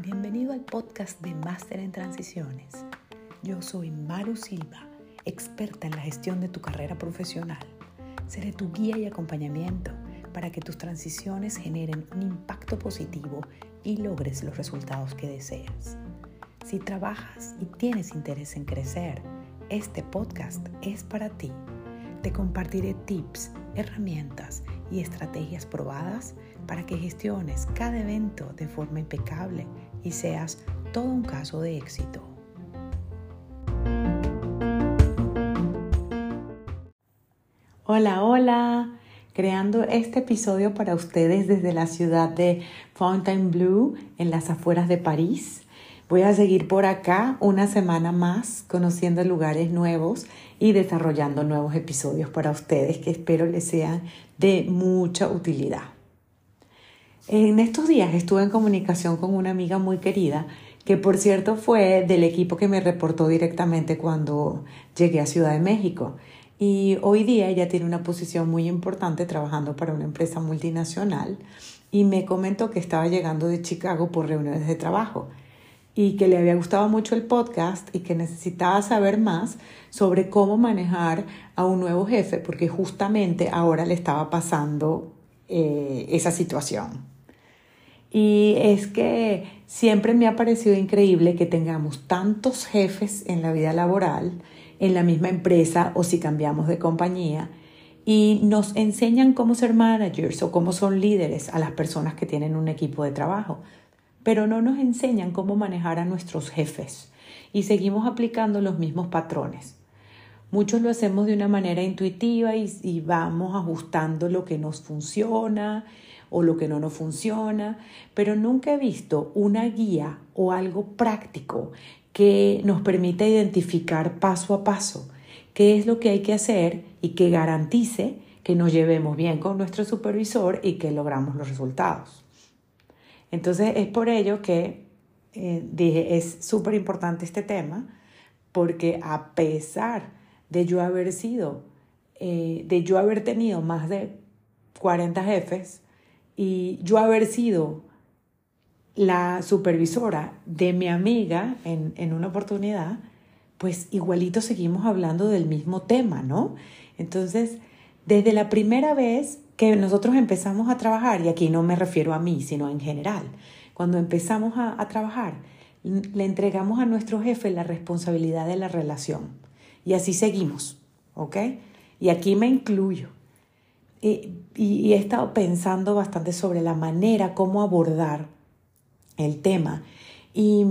Bienvenido al podcast de Máster en Transiciones. Yo soy Maru Silva, experta en la gestión de tu carrera profesional. Seré tu guía y acompañamiento para que tus transiciones generen un impacto positivo y logres los resultados que deseas. Si trabajas y tienes interés en crecer, este podcast es para ti. Te compartiré tips, herramientas y estrategias probadas para que gestiones cada evento de forma impecable y seas todo un caso de éxito. Hola, hola creando este episodio para ustedes desde la ciudad de Fontainebleau, en las afueras de París. Voy a seguir por acá una semana más conociendo lugares nuevos y desarrollando nuevos episodios para ustedes que espero les sean de mucha utilidad. En estos días estuve en comunicación con una amiga muy querida que por cierto fue del equipo que me reportó directamente cuando llegué a Ciudad de México. Y hoy día ella tiene una posición muy importante trabajando para una empresa multinacional y me comentó que estaba llegando de Chicago por reuniones de trabajo y que le había gustado mucho el podcast y que necesitaba saber más sobre cómo manejar a un nuevo jefe porque justamente ahora le estaba pasando eh, esa situación. Y es que siempre me ha parecido increíble que tengamos tantos jefes en la vida laboral en la misma empresa o si cambiamos de compañía y nos enseñan cómo ser managers o cómo son líderes a las personas que tienen un equipo de trabajo, pero no nos enseñan cómo manejar a nuestros jefes y seguimos aplicando los mismos patrones. Muchos lo hacemos de una manera intuitiva y, vamos ajustando lo que nos funciona o lo que no nos funciona, pero nunca he visto una guía o algo práctico que nos permita identificar paso a paso qué es lo que hay que hacer y que garantice que nos llevemos bien con nuestro supervisor y que logramos los resultados. Entonces es por ello que eh, dije, es súper importante este tema, porque a pesar de yo haber sido, eh, de yo haber tenido más de 40 jefes y yo haber sido la supervisora de mi amiga en, en una oportunidad, pues igualito seguimos hablando del mismo tema, ¿no? Entonces, desde la primera vez que nosotros empezamos a trabajar, y aquí no me refiero a mí, sino en general, cuando empezamos a, trabajar, le entregamos a nuestro jefe la responsabilidad de la relación. Y así seguimos, ¿ok? Y aquí me incluyo. Y, y, y he estado pensando bastante sobre la manera, cómo abordar el tema. Y,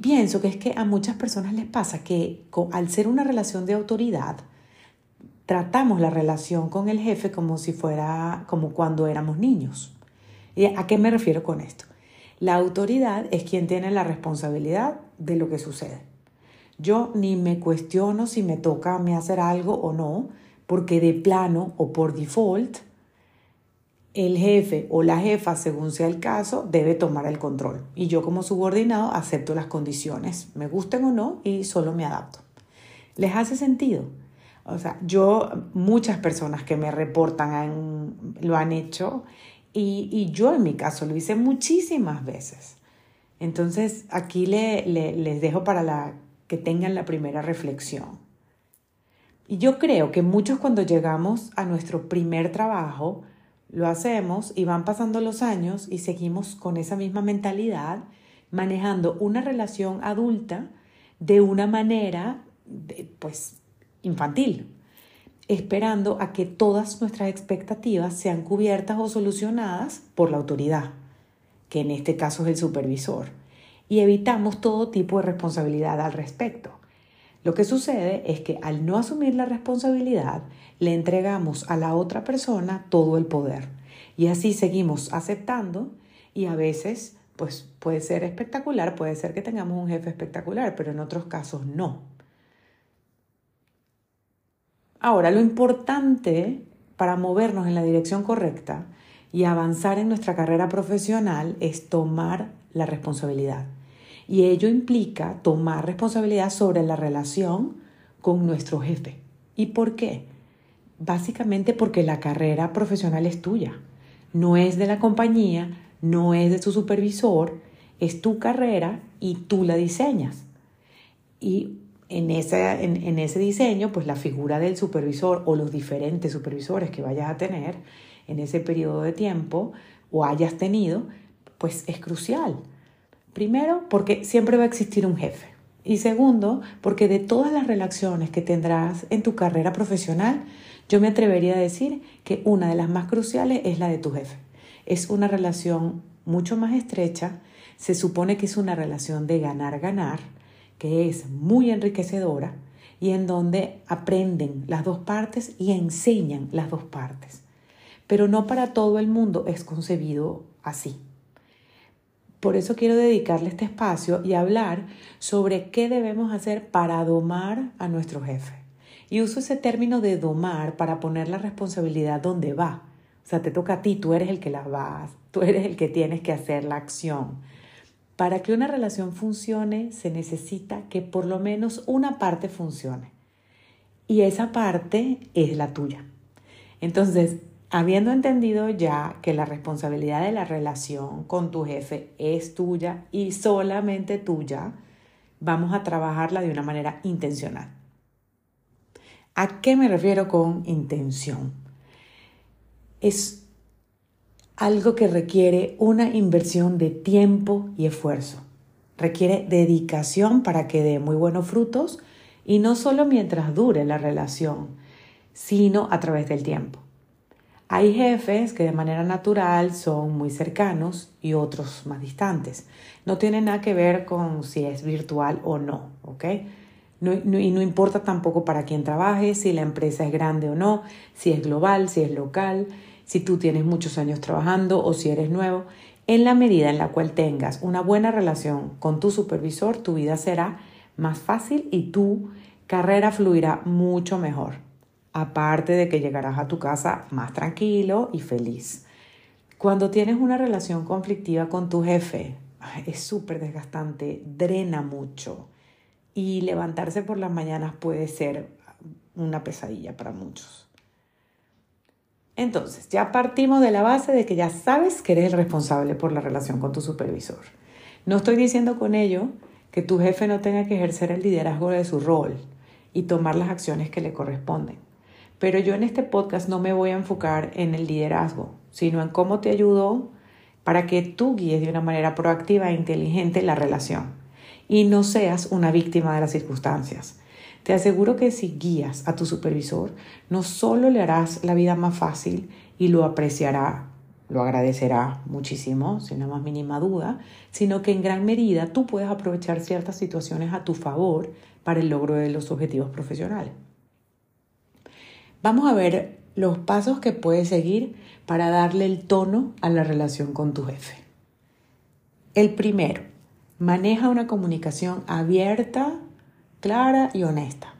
pienso que es que a muchas personas les pasa que al ser una relación de autoridad, tratamos la relación con el jefe como si fuera como cuando éramos niños. ¿Y a qué me refiero con esto? La autoridad es quien tiene la responsabilidad de lo que sucede. Yo ni me cuestiono si me toca a mí hacer algo o no, porque de plano o por default el jefe o la jefa, según sea el caso, debe tomar el control. Y yo como subordinado acepto las condiciones, me gusten o no, y solo me adapto. ¿Les hace sentido? O sea, yo, muchas personas que me reportan lo han hecho y, y, yo en mi caso lo hice muchísimas veces. Entonces, aquí le, les dejo para la, que tengan la primera reflexión. Y yo creo que muchos cuando llegamos a nuestro primer trabajo, lo hacemos y van pasando los años y seguimos con esa misma mentalidad, manejando una relación adulta de una manera, pues, infantil, esperando a que todas nuestras expectativas sean cubiertas o solucionadas por la autoridad, que en este caso es el supervisor, y evitamos todo tipo de responsabilidad al respecto. Lo que sucede es que al no asumir la responsabilidad, le entregamos a la otra persona todo el poder. Y así seguimos aceptando y a veces pues puede ser espectacular, puede ser que tengamos un jefe espectacular, pero en otros casos no. Ahora, lo importante para movernos en la dirección correcta y avanzar en nuestra carrera profesional es tomar la responsabilidad. Y ello implica tomar responsabilidad sobre la relación con nuestro jefe. ¿Y por qué? básicamente porque la carrera profesional es tuya, no es de la compañía, no es de tu supervisor, es tu carrera y tú la diseñas. Y en ese, en, ese diseño, pues la figura del supervisor o los diferentes supervisores que vayas a tener en ese periodo de tiempo o hayas tenido, pues es crucial. Primero, porque siempre va a existir un jefe. Y segundo, porque de todas las relaciones que tendrás en tu carrera profesional, yo me atrevería a decir que una de las más cruciales es la de tu jefe. Es una relación mucho más estrecha, se supone que es una relación de ganar-ganar, que es muy enriquecedora y en donde aprenden las dos partes y enseñan las dos partes. Pero no para todo el mundo es concebido así. Por eso quiero dedicarle este espacio y hablar sobre qué debemos hacer para domar a nuestro jefe. Y uso ese término de domar para poner la responsabilidad donde va. O sea, te toca a ti, tú eres el que la vas, tú eres el que tienes que hacer la acción. Para que una relación funcione se necesita que por lo menos una parte funcione. Y esa parte es la tuya. Entonces, habiendo entendido ya que la responsabilidad de la relación con tu jefe es tuya y solamente tuya, vamos a trabajarla de una manera intencional. ¿A qué me refiero con intención? Es algo que requiere una inversión de tiempo y esfuerzo. Requiere dedicación para que dé muy buenos frutos y no solo mientras dure la relación, sino a través del tiempo. Hay jefes que de manera natural son muy cercanos y otros más distantes. No tiene nada que ver con si es virtual o no, ¿ok? y no importa tampoco para quién trabaje, si la empresa es grande o no, si es global, si es local si tú tienes muchos años trabajando o si eres nuevo, en la medida en la cual tengas una buena relación con tu supervisor, tu vida será más fácil y tu carrera fluirá mucho mejor. Aparte de que llegarás a tu casa más tranquilo y feliz. Cuando tienes una relación conflictiva con tu jefe, es súper desgastante, drena mucho y levantarse por las mañanas puede ser una pesadilla para muchos. Entonces, ya partimos de la base de que ya sabes que eres el responsable por la relación con tu supervisor. No estoy diciendo con ello que tu jefe no tenga que ejercer el liderazgo de su rol y tomar las acciones que le corresponden. Pero yo en este podcast no me voy a enfocar en el liderazgo, sino en cómo te ayudo para que tú guíes de una manera proactiva e inteligente la relación y no seas una víctima de las circunstancias. Te aseguro que si guías a tu supervisor, no solo le harás la vida más fácil y lo apreciará, lo agradecerá muchísimo, sin la más mínima duda, sino que en gran medida tú puedes aprovechar ciertas situaciones a tu favor para el logro de los objetivos profesionales. Vamos a ver los pasos que puedes seguir para darle el tono a la relación con tu jefe. El primero, maneja una comunicación abierta clara y honesta.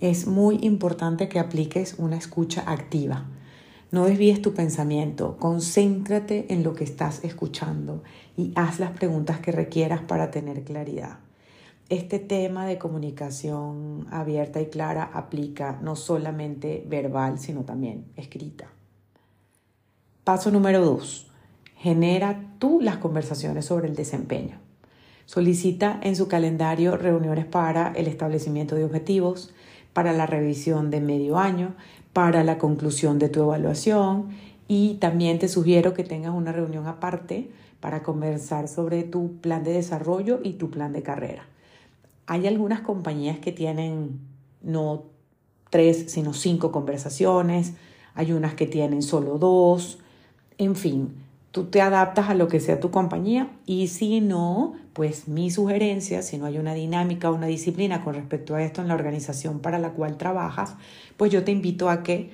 Es muy importante que apliques una escucha activa. No desvíes tu pensamiento, concéntrate en lo que estás escuchando y haz las preguntas que requieras para tener claridad. Este tema de comunicación abierta y clara aplica no solamente verbal, sino también escrita. Paso número dos. Genera tú las conversaciones sobre el desempeño. Solicita en su calendario reuniones para el establecimiento de objetivos, para la revisión de medio año, para la conclusión de tu evaluación. Y también te sugiero que tengas una reunión aparte para conversar sobre tu plan de desarrollo y tu plan de carrera. Hay algunas compañías que tienen no tres, sino cinco conversaciones, hay unas que tienen solo dos, en fin, tú te adaptas a lo que sea tu compañía y si no, pues mi sugerencia, si no hay una dinámica o una disciplina con respecto a esto en la organización para la cual trabajas, pues yo te invito a que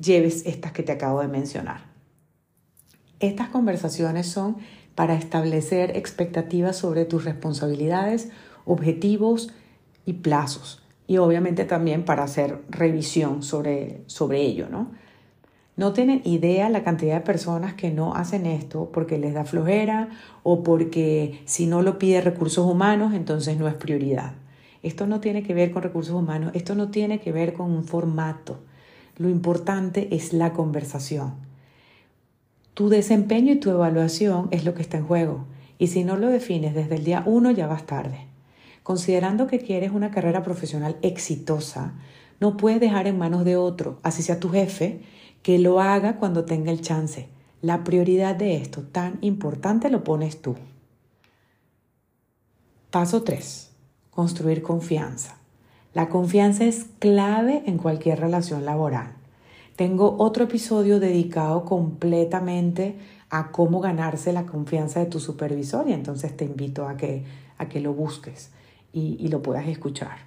lleves estas que te acabo de mencionar. Estas conversaciones son para establecer expectativas sobre tus responsabilidades, objetivos y plazos. Y obviamente también para hacer revisión sobre, sobre ello, ¿no? No tienen idea la cantidad de personas que no hacen esto porque les da flojera o porque si no lo pide recursos humanos, entonces no es prioridad. Esto no tiene que ver con recursos humanos, esto no tiene que ver con un formato, Lo importante es la conversación. Tu desempeño y tu evaluación es lo que está en juego. Y si no lo defines desde el día uno, ya vas tarde. Considerando que quieres una carrera profesional exitosa, no puedes dejar en manos de otro, así sea tu jefe, que lo haga cuando tenga el chance. La prioridad de esto tan importante lo pones tú. Paso 3. Construir confianza. La confianza es clave en cualquier relación laboral. Tengo otro episodio dedicado completamente a cómo ganarse la confianza de tu supervisor y entonces te invito a que, a que lo busques y, y lo puedas escuchar.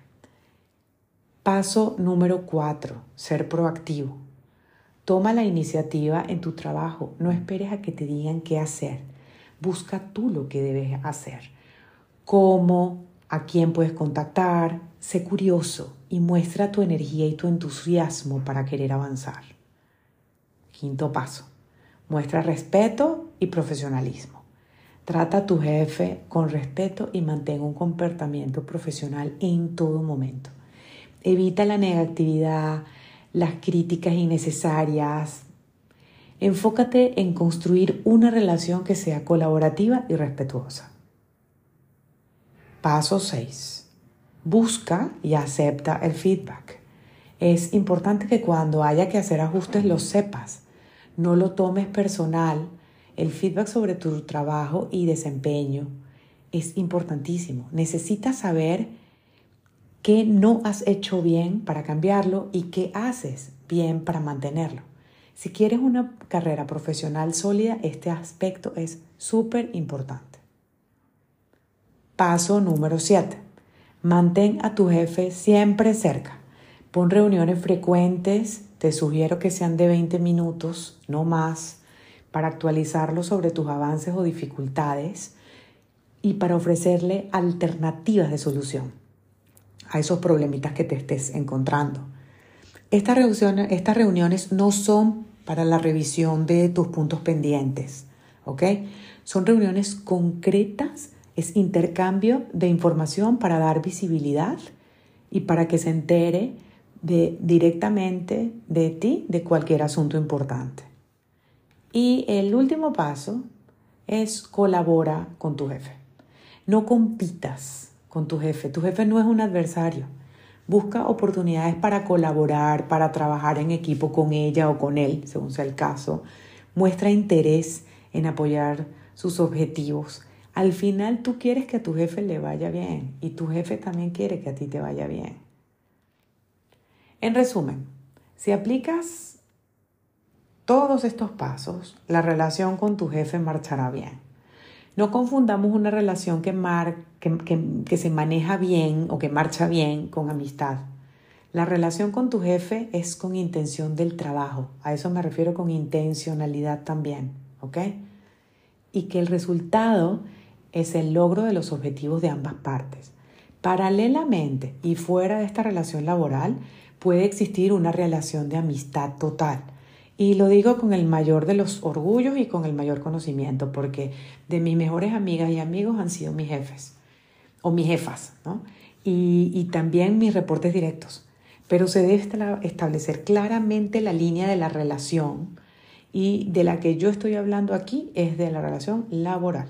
Paso número 4. Ser proactivo. Toma la iniciativa en tu trabajo. No esperes a que te digan qué hacer. Busca tú lo que debes hacer. Cómo, a quién puedes contactar. Sé curioso y muestra tu energía y tu entusiasmo para querer avanzar. Quinto paso. Muestra respeto y profesionalismo. Trata a tu jefe con respeto y mantén un comportamiento profesional en todo momento. Evita la negatividad, las críticas innecesarias. Enfócate en construir una relación que sea colaborativa y respetuosa. Paso 6. Busca y acepta el feedback. Es importante que cuando haya que hacer ajustes lo sepas. No lo tomes personal. El feedback sobre tu trabajo y desempeño es importantísimo. Necesitas saber qué no has hecho bien para cambiarlo y qué haces bien para mantenerlo. Si quieres una carrera profesional sólida, este aspecto es súper importante. Paso número 7. Mantén a tu jefe siempre cerca. Pon reuniones frecuentes, te sugiero que sean de 20 minutos, no más, para actualizarlo sobre tus avances o dificultades y para ofrecerle alternativas de solución a esos problemitas que te estés encontrando. Estas reuniones, no son para la revisión de tus puntos pendientes, ¿ok? Son reuniones concretas, es intercambio de información para dar visibilidad y para que se entere directamente de ti de cualquier asunto importante. Y el último paso es colabora con tu jefe. No compitas, con tu jefe. Tu jefe no es un adversario. Busca oportunidades para colaborar, para trabajar en equipo con ella o con él, según sea el caso. Muestra interés en apoyar sus objetivos. Al final tú quieres que a tu jefe le vaya bien y tu jefe también quiere que a ti te vaya bien. En resumen, si aplicas todos estos pasos, la relación con tu jefe marchará bien. No confundamos una relación que, que, se maneja bien o que marcha bien con amistad. La relación con tu jefe es con intención del trabajo. A eso me refiero con intencionalidad también. ¿Ok? Y que el resultado es el logro de los objetivos de ambas partes. Paralelamente y fuera de esta relación laboral puede existir una relación de amistad total y lo digo con el mayor de los orgullos y con el mayor conocimiento, porque de mis mejores amigas y amigos han sido mis jefes o mis jefas, ¿no? Y, y también mis reportes directos. Pero se debe establecer claramente la línea de la relación y de la que yo estoy hablando aquí es de la relación laboral.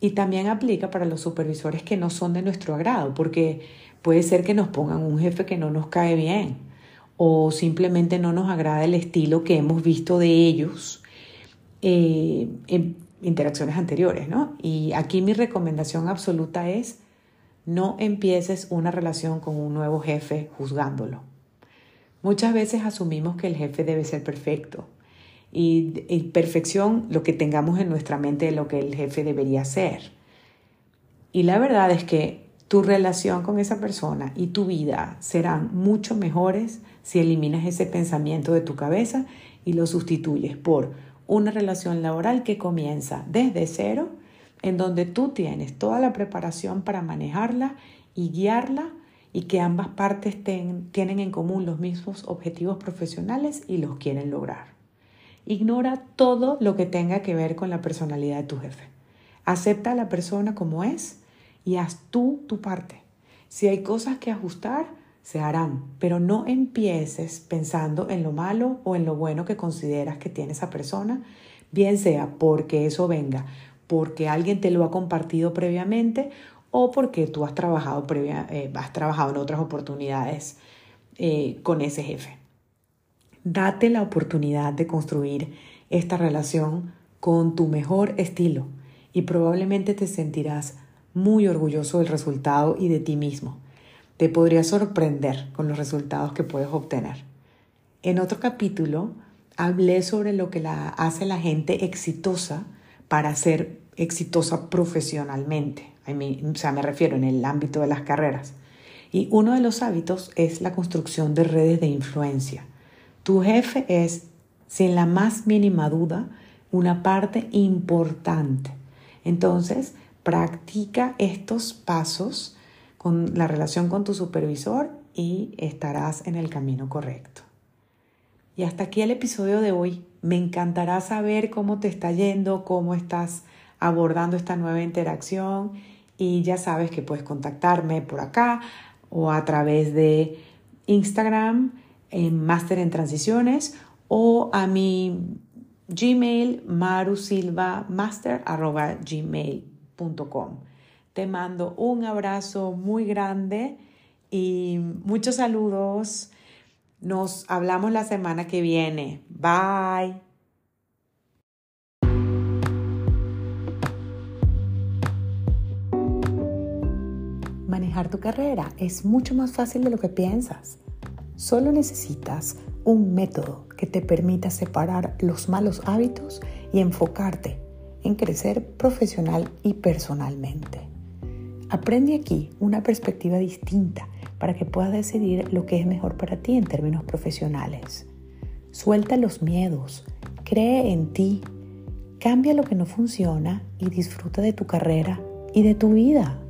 Y también aplica para los supervisores que no son de nuestro agrado, porque puede ser que nos pongan un jefe que no nos cae bien o simplemente no nos agrada el estilo que hemos visto de ellos eh, en interacciones anteriores, ¿no? Y aquí mi recomendación absoluta es no empieces una relación con un nuevo jefe juzgándolo. Muchas veces asumimos que el jefe debe ser perfecto y, y perfección lo que tengamos en nuestra mente de lo que el jefe debería ser. Y la verdad es que tu relación con esa persona y tu vida serán mucho mejores si eliminas ese pensamiento de tu cabeza y lo sustituyes por una relación laboral que comienza desde cero, en donde tú tienes toda la preparación para manejarla y guiarla y que ambas partes tienen en común los mismos objetivos profesionales y los quieren lograr. Ignora todo lo que tenga que ver con la personalidad de tu jefe. Acepta a la persona como es y haz tú tu parte. Si hay cosas que ajustar, se harán, pero no empieces pensando en lo malo o en lo bueno que consideras que tiene esa persona, bien sea porque eso venga, porque alguien te lo ha compartido previamente o porque tú has trabajado, previa, eh, has trabajado en otras oportunidades eh, con ese jefe. Date la oportunidad de construir esta relación con tu mejor estilo y probablemente te sentirás muy orgulloso del resultado y de ti mismo te podría sorprender con los resultados que puedes obtener. En otro capítulo hablé sobre lo que la, hace la gente exitosa para ser exitosa profesionalmente. o sea, me refiero en el ámbito de las carreras. Y uno de los hábitos es la construcción de redes de influencia. Tu jefe es, sin la más mínima duda, una parte importante. Entonces, practica estos pasos con la relación con tu supervisor y estarás en el camino correcto. Y hasta aquí el episodio de hoy. Me encantará saber cómo te está yendo, cómo estás abordando esta nueva interacción y ya sabes que puedes contactarme por acá o a través de Instagram en Máster en Transiciones o a mi Gmail marusilvamaster.gmail.com. Te mando un abrazo muy grande y muchos saludos. Nos hablamos la semana que viene. Bye. Manejar tu carrera es mucho más fácil de lo que piensas. Solo necesitas un método que te permita separar los malos hábitos y enfocarte en crecer profesional y personalmente. Aprende aquí una perspectiva distinta para que puedas decidir lo que es mejor para ti en términos profesionales. Suelta los miedos, cree en ti, cambia lo que no funciona y disfruta de tu carrera y de tu vida.